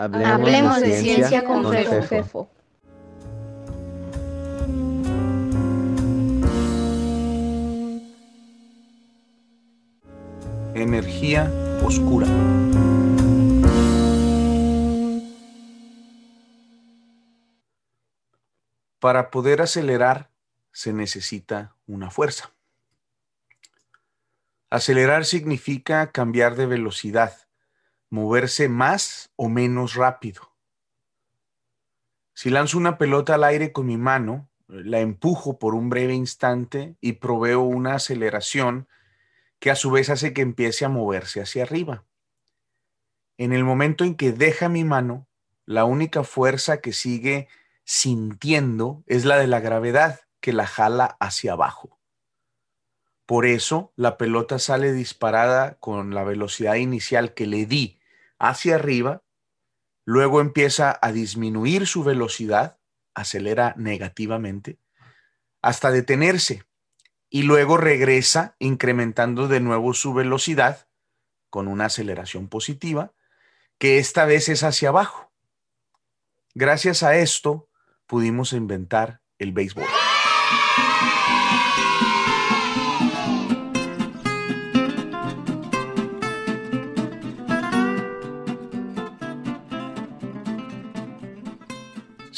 Hablemos, de, ciencia, con, Fefo. Energía oscura. Para poder acelerar se necesita una fuerza. Acelerar significa cambiar de velocidad, moverse más o menos rápido. Si lanzo una pelota al aire con mi mano, la empujo por un breve instante y proveo una aceleración que a su vez hace que empiece a moverse hacia arriba. En el momento en que deja mi mano, la única fuerza que sigue sintiendo es la de la gravedad que la jala hacia abajo. Por eso la pelota sale disparada con la velocidad inicial que le di hacia arriba, luego empieza a disminuir su velocidad, acelera negativamente, hasta detenerse y luego regresa incrementando de nuevo su velocidad con una aceleración positiva, que esta vez es hacia abajo. Gracias a esto pudimos inventar el béisbol.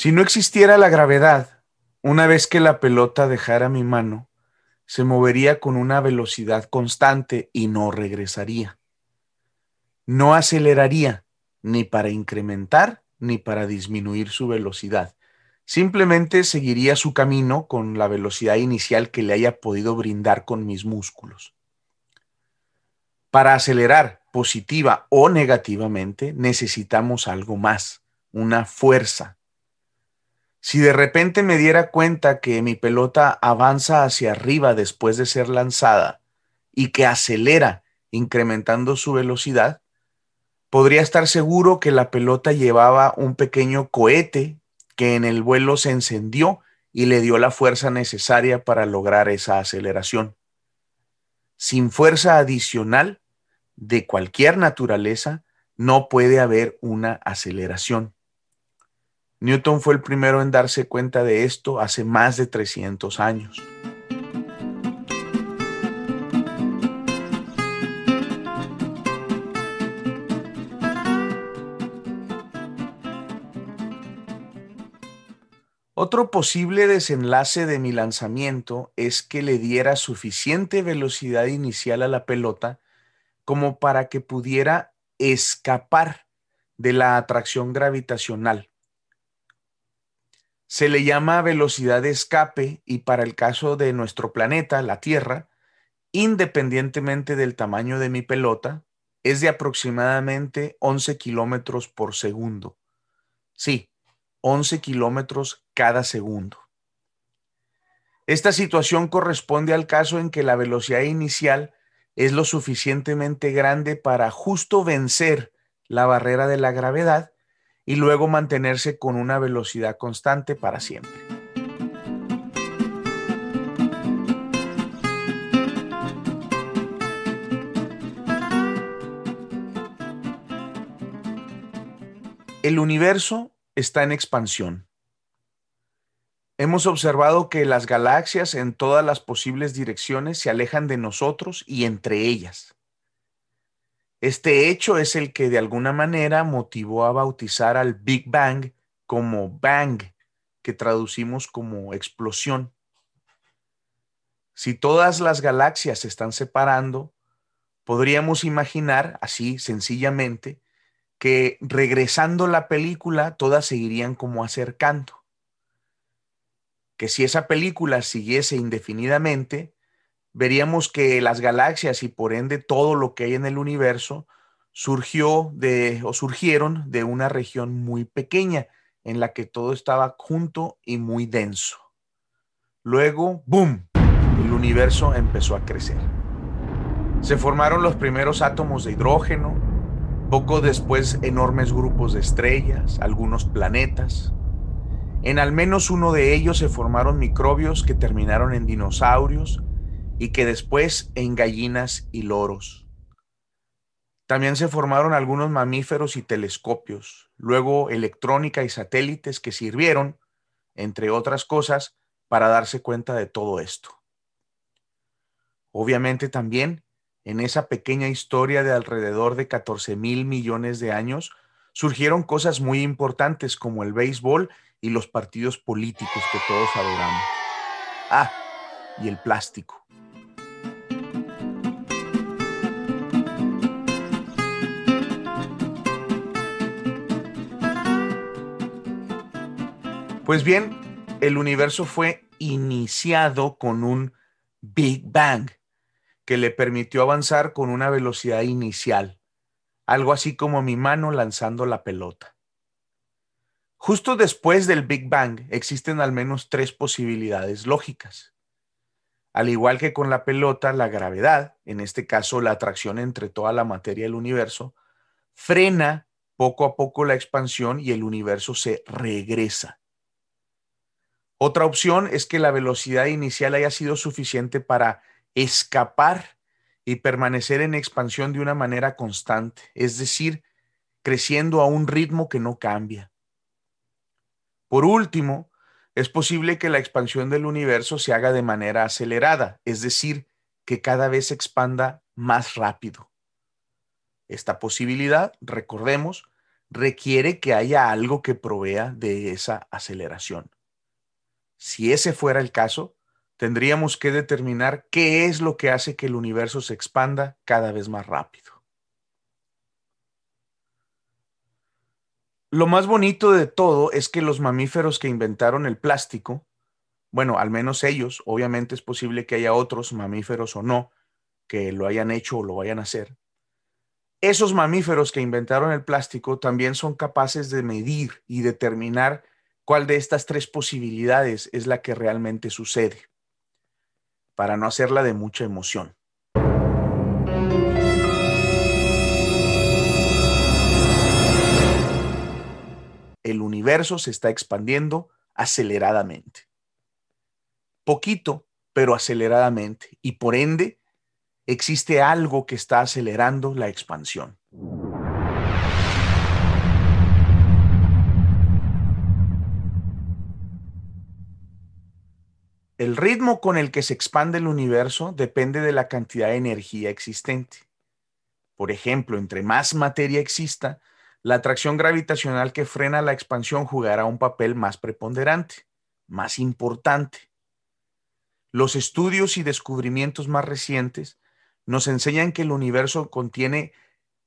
Si no existiera la gravedad, una vez que la pelota dejara mi mano, se movería con una velocidad constante y no regresaría. No aceleraría ni para incrementar ni para disminuir su velocidad. Simplemente seguiría su camino con la velocidad inicial que le haya podido brindar con mis músculos. Para acelerar positiva o negativamente necesitamos algo más, una fuerza, si de repente me diera cuenta que mi pelota avanza hacia arriba después de ser lanzada y que acelera incrementando su velocidad, podría estar seguro que la pelota llevaba un pequeño cohete que en el vuelo se encendió y le dio la fuerza necesaria para lograr esa aceleración. Sin fuerza adicional de cualquier naturaleza, no puede haber una aceleración. Newton fue el primero en darse cuenta de esto hace más de 300 años. Otro posible desenlace de mi lanzamiento es que le diera suficiente velocidad inicial a la pelota como para que pudiera escapar de la atracción gravitacional se le llama velocidad de escape y para el caso de nuestro planeta, la Tierra, independientemente del tamaño de mi pelota, es de aproximadamente 11 kilómetros por segundo. Sí, 11 kilómetros cada segundo. Esta situación corresponde al caso en que la velocidad inicial es lo suficientemente grande para justo vencer la barrera de la gravedad y luego mantenerse con una velocidad constante para siempre. El universo está en expansión. Hemos observado que las galaxias en todas las posibles direcciones se alejan de nosotros y entre ellas. Este hecho es el que de alguna manera motivó a bautizar al Big Bang como Bang, que traducimos como explosión. Si todas las galaxias se están separando, podríamos imaginar, así sencillamente, que regresando la película todas seguirían como acercando. Que si esa película siguiese indefinidamente, veríamos que las galaxias y por ende todo lo que hay en el universo surgió de o surgieron de una región muy pequeña en la que todo estaba junto y muy denso. Luego, ¡boom! El universo empezó a crecer. Se formaron los primeros átomos de hidrógeno, poco después enormes grupos de estrellas, algunos planetas. En al menos uno de ellos se formaron microbios que terminaron en dinosaurios, y que después en gallinas y loros. También se formaron algunos mamíferos y telescopios, luego electrónica y satélites que sirvieron, entre otras cosas, para darse cuenta de todo esto. Obviamente también, en esa pequeña historia de alrededor de 14 mil millones de años, surgieron cosas muy importantes como el béisbol y los partidos políticos que todos adoramos. Ah, y el plástico. Pues bien, el universo fue iniciado con un Big Bang que le permitió avanzar con una velocidad inicial, algo así como mi mano lanzando la pelota. Justo después del Big Bang existen al menos tres posibilidades lógicas. Al igual que con la pelota, la gravedad, en este caso la atracción entre toda la materia del universo, frena poco a poco la expansión y el universo se regresa. Otra opción es que la velocidad inicial haya sido suficiente para escapar y permanecer en expansión de una manera constante, es decir, creciendo a un ritmo que no cambia. Por último, es posible que la expansión del universo se haga de manera acelerada, es decir, que cada vez se expanda más rápido. Esta posibilidad, recordemos, requiere que haya algo que provea de esa aceleración. Si ese fuera el caso, tendríamos que determinar qué es lo que hace que el universo se expanda cada vez más rápido. Lo más bonito de todo es que los mamíferos que inventaron el plástico, bueno, al menos ellos, obviamente es posible que haya otros mamíferos o no que lo hayan hecho o lo vayan a hacer. Esos mamíferos que inventaron el plástico también son capaces de medir y determinar cuál de estas tres posibilidades es la que realmente sucede, para no hacerla de mucha emoción. El universo se está expandiendo aceleradamente. Poquito, pero aceleradamente. Y por ende, existe algo que está acelerando la expansión. El ritmo con el que se expande el universo depende de la cantidad de energía existente. Por ejemplo, entre más materia exista, la atracción gravitacional que frena la expansión jugará un papel más preponderante, más importante. Los estudios y descubrimientos más recientes nos enseñan que el universo contiene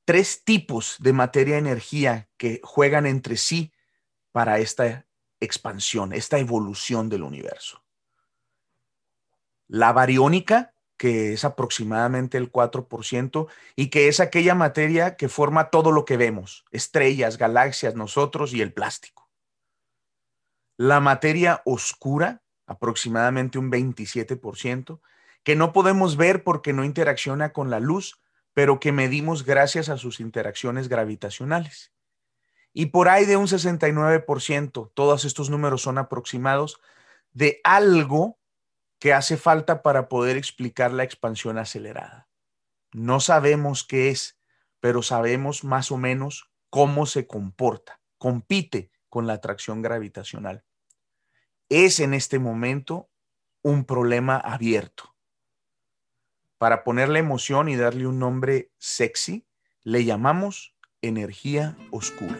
tres tipos de materia-energía que juegan entre sí para esta expansión, esta evolución del universo la bariónica, que es aproximadamente el 4%, y que es aquella materia que forma todo lo que vemos, estrellas, galaxias, nosotros y el plástico. La materia oscura, aproximadamente un 27%, que no podemos ver porque no interacciona con la luz, pero que medimos gracias a sus interacciones gravitacionales. Y por ahí de un 69%, todos estos números son aproximados, de algo que hace falta para poder explicar la expansión acelerada. No sabemos qué es, pero sabemos más o menos cómo se comporta, compite con la atracción gravitacional. Es en este momento un problema abierto. Para ponerle emoción y darle un nombre sexy, le llamamos energía oscura.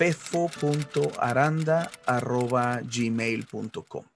fefo.aranda.gmail.com.